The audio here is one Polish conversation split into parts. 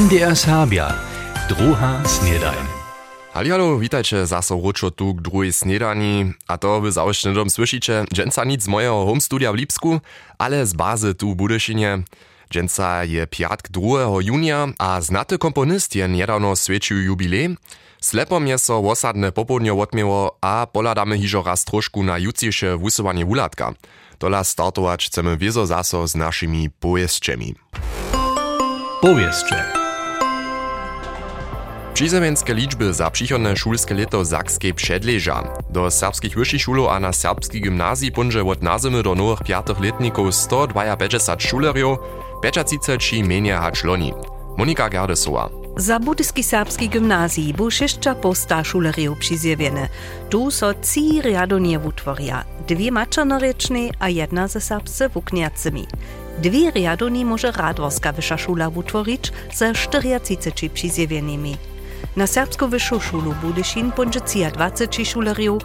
MDR Serbia, druha snedajn. Hallo, witajcie zaso ruczo tu k drugiej snedani, a to wy założnie dom słyszycie, dżęca nic z mojego home studia w Lipsku, ale z bazy tu w Budyszynie. Dżęca je piatk 2. junia, a znaty komponist je niedawno świecił jubilej. Slepom je so osadne popołudnie odmiało, a poladamy hižo raz troszku na jutrzejsze wusowanie wulatka. Tola startować chcemy wiezo zaso z naszymi pojeźdźemi. Powieszcze. Přizemenskie liczby za przychodne szulskie leto Zakskiej przedleża. Do serbskich wyższych szulów a na serbskiej gimnazji punże od nazymy do nowych piatych letników 152 szuleriów, 35 menie hacz loni. Monika Gerdesowa. Za budyski serbski gimnazji bu šešća posta šulerjev přizjevjene. Tu so ci riadonje utvorja, dwie mačernorečne a jedna ze serbsce vuknjacimi. Dwie riadoni może Radworska wyższa szula utworić ze 40 přizjevjenimi. Na wyższą szulu Budyszin będzie 20 szuleriów,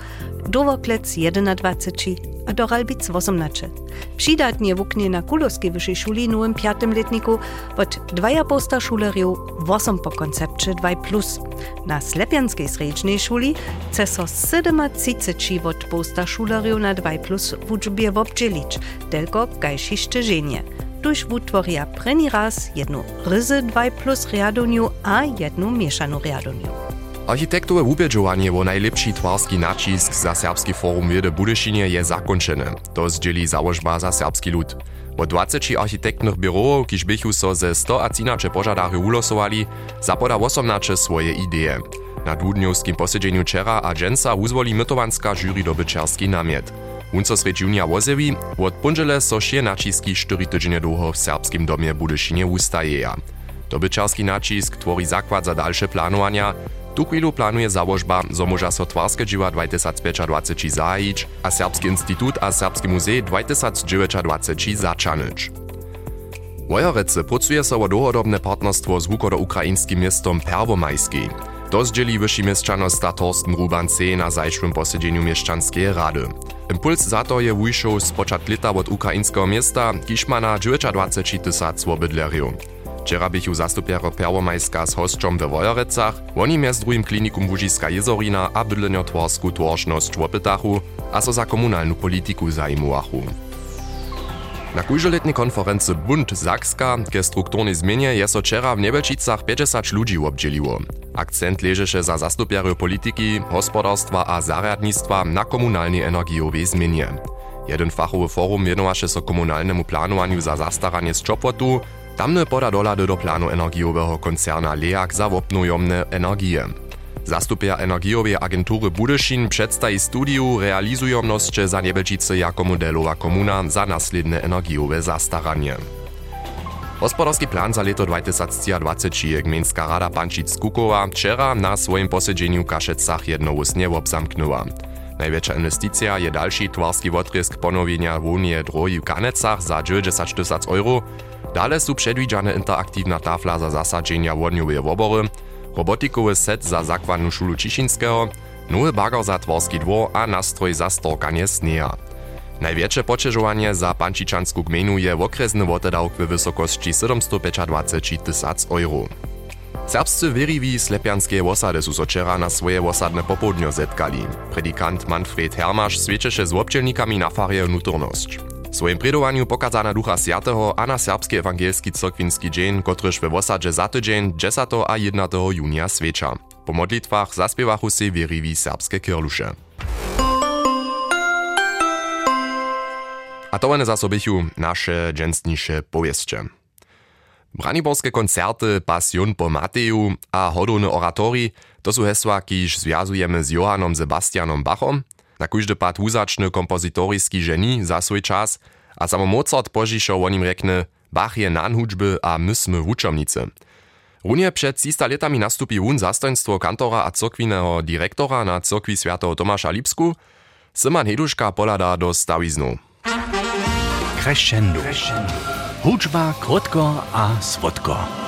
Dowoklec 21, a do Ralbic 18. Přidatnie wuknie na Kulowskiej wyższej szuli nowym piatym letniku od 2,5 szuleriów 8 po koncepcie 2 plus. Na Slepianskiej srečnej szuli chce so 37 od posta szuleriów na 2 plus w uczbie obdzielić, tylko gajšište ženje. Tuż utworia preni raz jednu ryzy 2 plus riadoniu a jednu mieszanu riadoniu. Architektowe wubědžovanie wo najlepší twarski nacisk za Serbski forum Wiede Budyszynie je zakończone. To zdzieli założba za serbski lud. Od 20 architektnych biurow, kiż bychu so ze 100 a cinacze pożadary ulosowali, zapoda 18 swoje idee. Na dwudniowskim posiedzeniu wczera a dżęca uzwoli mytowanska jury dobyczerski namiet. Unco sred junia wozewi, od punżele so się naciski 4 tydzienie długo w serbskim domie Budyszynie ustajeja. Dobyczerski nacisk tworí zakład za dalsze planowania, tu chwilu planuje założba, zo może so twarskie dzieła 2025 zajić, a Serbski Instytut a Serbski Muzej 2029 zaczanyć. Wojorece pracuje so o dłuhodobne partnerstwo z wukodo-ukraińskim miastem Perwomajski. To zdzieli wyższy mieszczanosta Torsten Ruban-C na zajszłym posiedzeniu mieszczanskiej rady. Impuls za to je wyjszał z początku lata od ukraińskiego miasta, kiż ma na 29 tysac bydleriów. Wczera bychu zastupiero z hosťom we Wojorecach, oni mjez drugim klinikum Łužiska Jezorina a bydlenjotworsku tworšnosť wopytachu, a so za komunalnu politiku zajmuachu. Na kujżoletnej konferencji Bund Zakska ke strukturnej zmianie je so wczera w Niebelčicach 50 ludzi obdzieliło. Akcent leżeše za zastupiary polityki, gospodarstwa a zariadnictwa na komunalnej energiowej zmianie. Jeden fachowy forum wienowaše so komunalnemu planowaniu za zastaranie z Čopwotu, Tamne poda dolady do planu energiowego koncerna LEAK za obnujomne energie. Zastupia energiowej agentury Budyszin przedstawi studiu realizujomnosće za Niebelčice jako modelowa komuna za nasledne energiowe zastaranie. Hospodarski plan za leto 2020 je Gmejnska rada Pančic Kukowa wczera na swoim posiedzeniu w Kaszecach jednowusnie obzamknęła. Największa inwestycja je dalszy twarski odrysk ponowienia Wunie drogi w Kanecach za 90 tysac euro, Dale su przedwidziane interaktywna tafla za zasadzenia wodniowe wobory, robotikowy set za zakładną szulu Ciszynskiego, nowy bagar za tworski dwór a nastroj za storkanie sneja. Największe pocieżowanie za Pančiczansku gminu je okresny wotedawk w wysokości 725 tysac euro. Serbscy weriwi slepianskie osady su na swoje osadne popołudnio zetkali. Predikant Manfred Hermasz świeczysze z obdzielnikami na farie nuturność. W swoim predowaniu pokazana ducha Sjatego a na serbski ewangelski cyrkwinski dzień, kotryż we osadzie za tydzień 10 a 11 junia świecza. Po modlitwach zaspiewachu się weriwi serbskie kierlusze. A to one zasobichu nasze dżęstnisze powieszcze. Braniborskie koncerty Passion po Mateju a hodowny oratori to są hesła, kiż związujemy z Johannom Sebastianom Bachom, na każdy pad wuzaczny kompozytoryjski geni za swój czas, a samo Mozart požišo o nim rekne Bach je nan hudžby a my sme wučomnice. Runie przed 300 latami nastupi wun zastoństwo kantora a cyrkwinnego dyrektora na cyrkwi Świętego Tomasza Lipsku, Syman Heduszka polada do stawiznu. Crescendo. Hudžba krótko a słodko.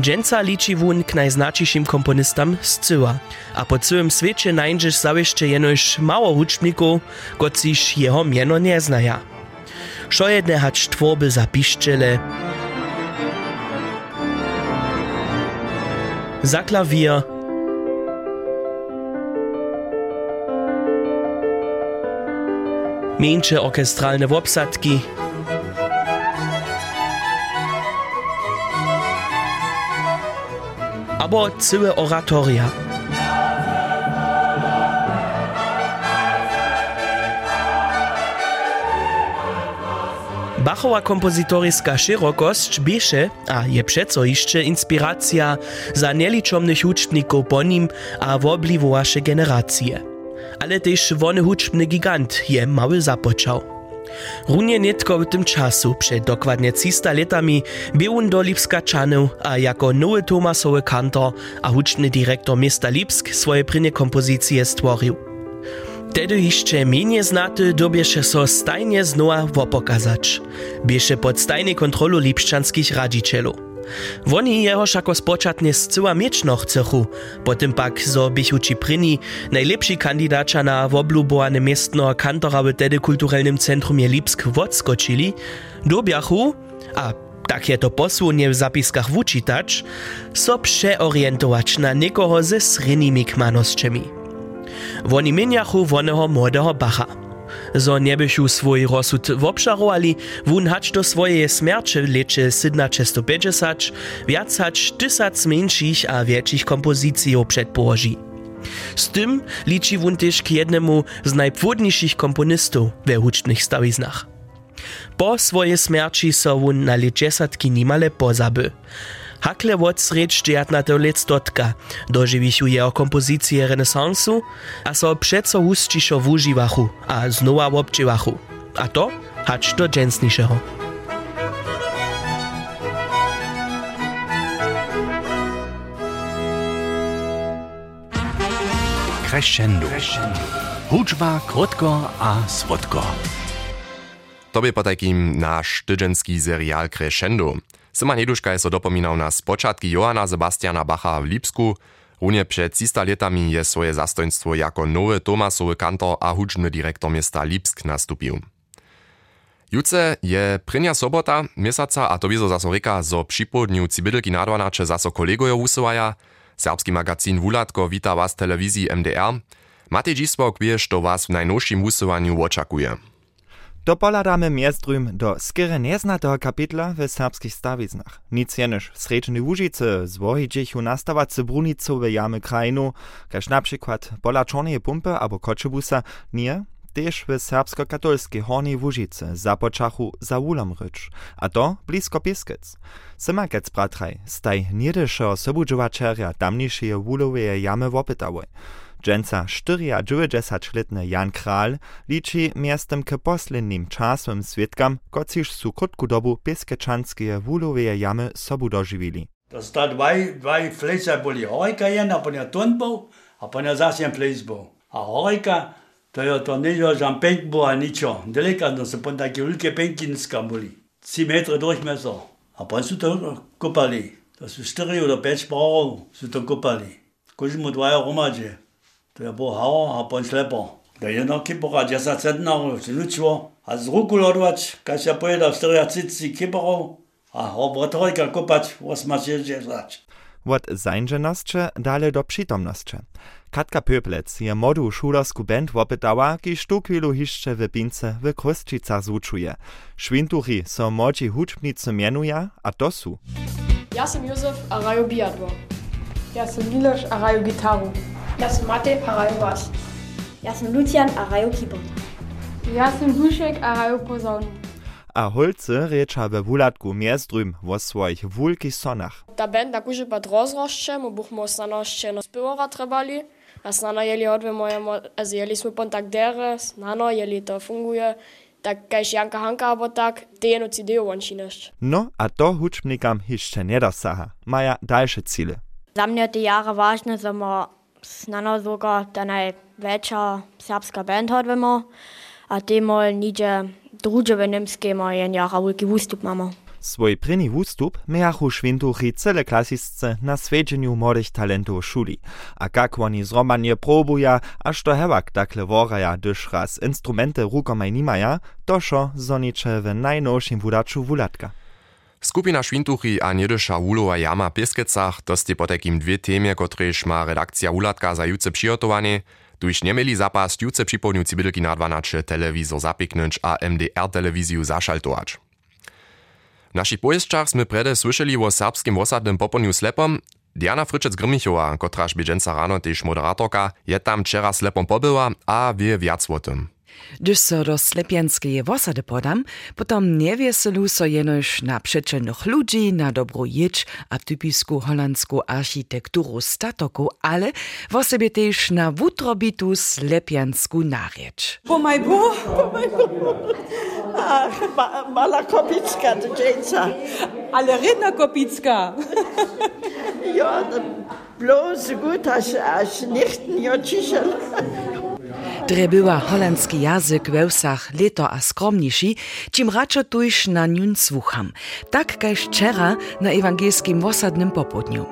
Dżęca liczy wun k najznaczniejszym komponistam z cyła, a po całym świecie najdziesz zawieszcze jenoś mało huczników, kociż jego mieno nie znaja. Šo jedne hać tworby zapiszczele. Za klawier. Mniejsze orkestralne obsadki. Abo całe oratoria. Bachowa kompozitoriska szerokość bieše a je przeco jeszcze inspiracja za nieliczomnych uczników po nim a wobliwowasze generacje. Ale też wony huczbny gigant je mały zapoczął. Runie netko w tym czasu, przed dokładnie 300 latami, był do Lipska czanął, a jako nowy Tomasowy kantor a huczny dyrektor miasta Lipsk swoje prynie kompozycje stworzył. Tedy jeszcze mniej znaty dobieše so stajnie znowa wopokazać. Bieše pod stajnej kontrolu lipszczanskich radzicielów. Woni jeho jako spočatnie zcyła mieczno chcechu, potem pak zo bichuci pryni najlepsi kandidača na woblubowane miestno kantora w tedy kulturalnym centrum je Lipsk wodskočili, dobiachu, a tak je to posłunie w zapiskach wučitać, so przeorientować na niekoho ze srynimi kmanosćemi. Woni mieniachu woneho młodego bacha. Zo nie byšu swój rozsud wun hać do swojej śmierci lecze 1750 wiac hać tysac mniejszych a większych kompozycji przedpołoży. Z tym liczy wun też k jednemu z najpłodniejszych komponistów we hucznych stawiznach. Po swojej śmierci so wun na leczesadki nimale pozaby. Hakle od sreč 19. letstotka doživišu jeho kompozycje renesansu a so přeco hustšiszo wužiwachu a znowa obczywachu. A to hacz do dżęsniejszego. Crescendo. Hudźba krótko a słodko. Tobie po takim nasz tydzenski serial Crescendo. Syma Nieduška je so dopominał na spočatki Johanna Sebastiana Bacha w Lipsku. Runie przed 300 latami je swoje zastoństwo jako nowy Tomasowy kantor a hudźny dyrektor miasta Lipsk nastupił. Juce je prynja sobota, miesaca a to wiezo zaso reka, zo připodniu cibidlki na 12 zaso kolegojo usywaja. Serbski magazin Wulatko wita was telewizji MDR. Matej Dzisłok wiesz, to was w najnowszym usywaniu oczekuje. Dopoladamy mjezdrym do skiery neznatego kapitla w serbskich stawiznach. Nic jenoż w srečnej Łużycy zwohidziechu nastawacy brunicowe jamy krajinu, każ na przykład pola Czornej Pumpy albo Koczebusa, nie, też w serbsko-katolskiej Hornej Łużycy zapoczachu za wulom rycz, a to blisko Piskic. Symakec bratraj, staj niedyszo sobudżowaczerja tamniejszej wulowej jamy wopytały. Dżęca 94 Jan Kral liči mjestem k poslednim časom svetkam, kot siž su krotku dobu peskečanske vuloveje jame sobu doživili. To sta dvaj, dvaj flejca boli hojka jen, a pa ne ton bol, a pa ne zasjen flejc bol. A hojka, to je to ne jo žam penk bo, a ničo. Delikatno so pa taki velike penkinska boli. 3 metra dožmeso. A pa so to kopali. To so 4 ali 5 parov, so to kopali. Kožimo dvaja romače. To je był hao, a pon ślepo. To jedno kipora 10 centnarów, czy luczło. A z ruku lodować, każ ja pojeda w 40 kiporów, a obratorika kopać 80. Od zańdżenosće dale do przytomnosće. Katka Pöplec je modu šulersku band wopytała, kiż tu chwilu hiszcze w Pince w Krostčicach zvučuje. Švintuchi so modzi hučbnicy mienuje, a to su. Ja sam Józef, a raju bijadło. Ja sam Miloš, a raju gitaru. Yasin Mate Arayobas. Yasin Lutian Arayo Keyboard. Yasin Bushek Arayo Posaune. A holce rieča ve vulatku mjezdrym vo ich vulkých sonach. Ta benda kuže pa drozrošće, mu buh mo sanošće no spivova trebali, a snano jeli odve mojemo, az jeli smo kontaktere, snano jeli to funguje, tak kajž Janka Hanka abo tak, ty jenu cidiju vončineš. No a to hučnikam hišće nedosaha, maja dalše cíle. Za mňa tie jara vážne, že ma nana sogar dann wäscher serbska Band hat wenn man a demol nije druge benëmskemer en ja a gewustup Mammer. Swoi preni Wustup mé a chuschwindu hi cele klasistce na svegenju morich talento šuli, a kakwani z Romanje probuja, až do hevak dakle voraja dešraz instrumente rukomaj nimaja, došo zoniče v najnovšim vudaču vulatka. Skupina Švintuchy a Niedysza Wulova Jama Pieskecach to ste potekim dwie temie, kotrež ma redakcja Wulatka za juce przygotowanie, tuż nie mieli zapas juce przypomniuci bydlki na 12 telewizor zapiknąć a MDR telewizju zaszaltować. W naszych pojezczach sme prede słyszeli o serbskim osadnym poponiu slepom. Diana Fryczec-Grymichowa, kotraż bieżąca rano też moderatorka, je tam wczera slepom pobyła, a wie wiac o. Gdyż so do slepianskeje wosady podam, potom nie wieselu so jenož na przyczynnych ludzi, na dobrą jedź a typisku holandską architekturu statoku, ale w sobie też na wutrobitu slepiansku nariecz. Po maj bu, po maj bu. Ach, ma, mala kopicka to dżęca. Ale rydna kopicka. Ja, bloß gut, aż, aż nicht nie ciszel. Dre była jazyk we leto a skromniejszy, czym raczej na niun słucham. Tak kaž wczera na ewangelskim wosadnym popodniu.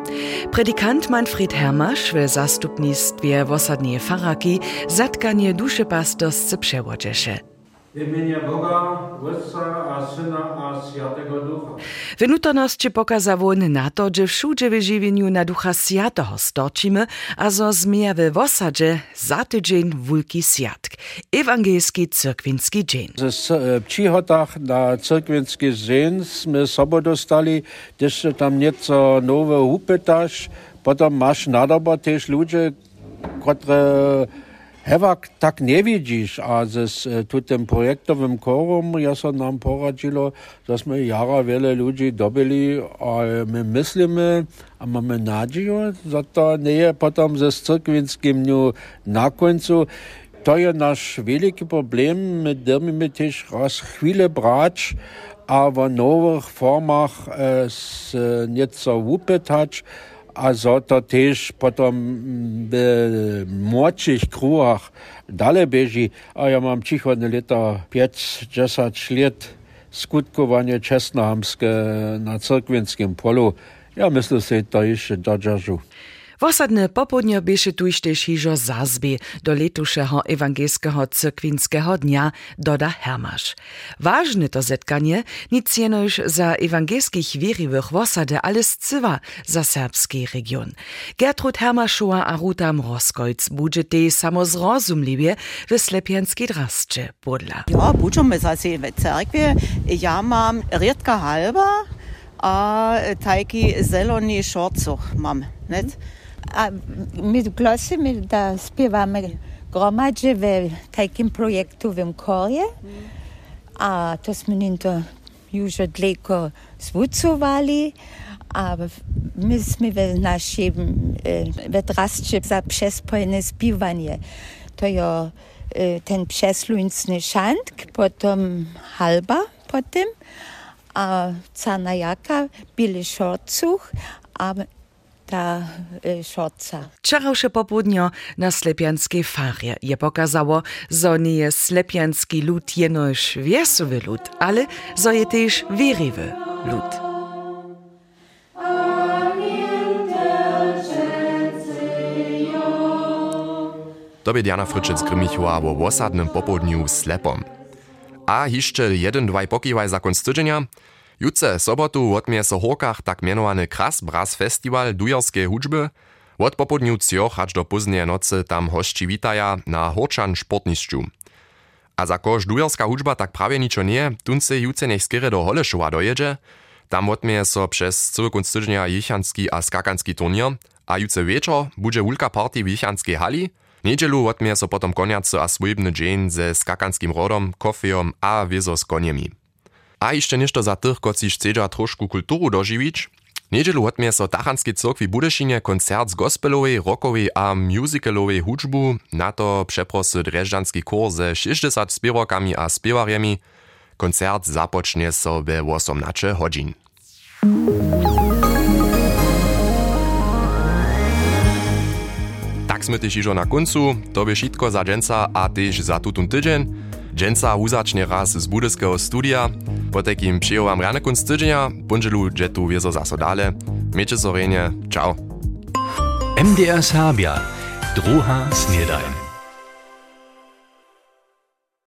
Predikant Manfred Hermasz w zastupnictwie wosadnie faraki zatkanie duszy pastorsce przełodziesze. W imieniu Boga, Ojca a Syna a Świętego Ducha. W nutorności pokazał on na to, że wszędzie w żywieniu na Ducha Świętego stoczymy, a zo zmija w wosadzie za tydzień wielki światk. Ewangelski cyrkwinski dzień. Z e, przychodach na cyrkwinski dzień sme sobo dostali, gdyż tam nieco nowe upytasz, potem masz nadobo też ludzie, które Hewak tak nie widzisz, a z e, tym projektowym korum ja so nam poradzilo, żeśmy jara wiele ludzi dobili, a my myślimy, a mamy nadzieję, że to nie jest potem ze cyrkwinskim dniu na końcu. To jest nasz wielki problem, my dyrmimy też raz chwilę brać, a w nowych formach e, nieco upytać, a so to też potom w młodszych kruhach dalej bieži. A ja mam cicho lata 5-10 lat skutkowanie czesnohamskie na cyrkwinskim polu. Ja myślę, że to jeszcze dodżarzu. Wosadne popodnio bieše tuž tež hižo zazby do letušeho ewangelskiego cyrkwinskiego dnia, doda Hermasz. Ważne to zetkanie, nic jenož za ewangelskich wierzywych wosade, ale scywa za serbski region. Gertrud Hermaszowa a Ruta Mroskojc budże te samozrozumliwie w slepianskie drascze podla. Ja, budżemy zase w cerkwie. Ja mam riedka halba, a taki zelony szorcuch mam, net? A my klasie my da śpiewamy gromadzie w takim projektowym chorze, a tośmy nie to już daleko zwucowali, a myśmy w naszym w draście za przespojne śpiewanie. To ja ten przesluńcny szantk, potem halba potem, a cana jaka, bili szorcuch, a ta y, szoca. Wczorajsze popołudnio na slepianskiej farie je pokazało, że nie jest slepianski lud jenoż wiesowy lud, ale że je też wierywy lud. To by Diana Fryczec-Grymichowa o osadnym popołudniu slepom. A jeszcze jeden, dwaj pokiwaj za konc tydzienia – Jutce sobotu odmie so Horkach tak mianowany Kras Brass Festival dujerskiej hudźby. Od popodniu cioch aż do późnej nocy tam hości witaja na Horczan sportniszczu. A za koż dujerska hudźba tak prawie niczo nie, tunce jutce niech skiery do Holeszowa dojedzie. Tam odmie so przez cały kunst a skakanski turnier, a jutce wieczor będzie wulka party w jichanskiej hali. Niedzielu odmie so potom koniacy a swojbny dzień ze skakanskim rodom, kofejom a wiezo z koniemi. A jeszcze ništo za tych, koci chcedza trošku kulturu dožiwić. Niedzielu odmie so Tachanskiej Cyrkwi Budyszynie koncert z gospelowej, rockowej a musicalowej hudżbu, na to przeprosy dreżdżanski kurs ze 60 śpiewokami a śpiewarjemi. Koncert zapocznie so we 18 godzin. Tak sme tyž na koncu, to by wszystko za dżęca a tyž za tutun tydzień. Dżęca uzacznie raz z budyskiego studia. Po takim przyjął wam rany kunst tydzienia, bądźelu jetu wiezo zaso dale. Miejcie so ciao. MDR Sabia, druha snedajn.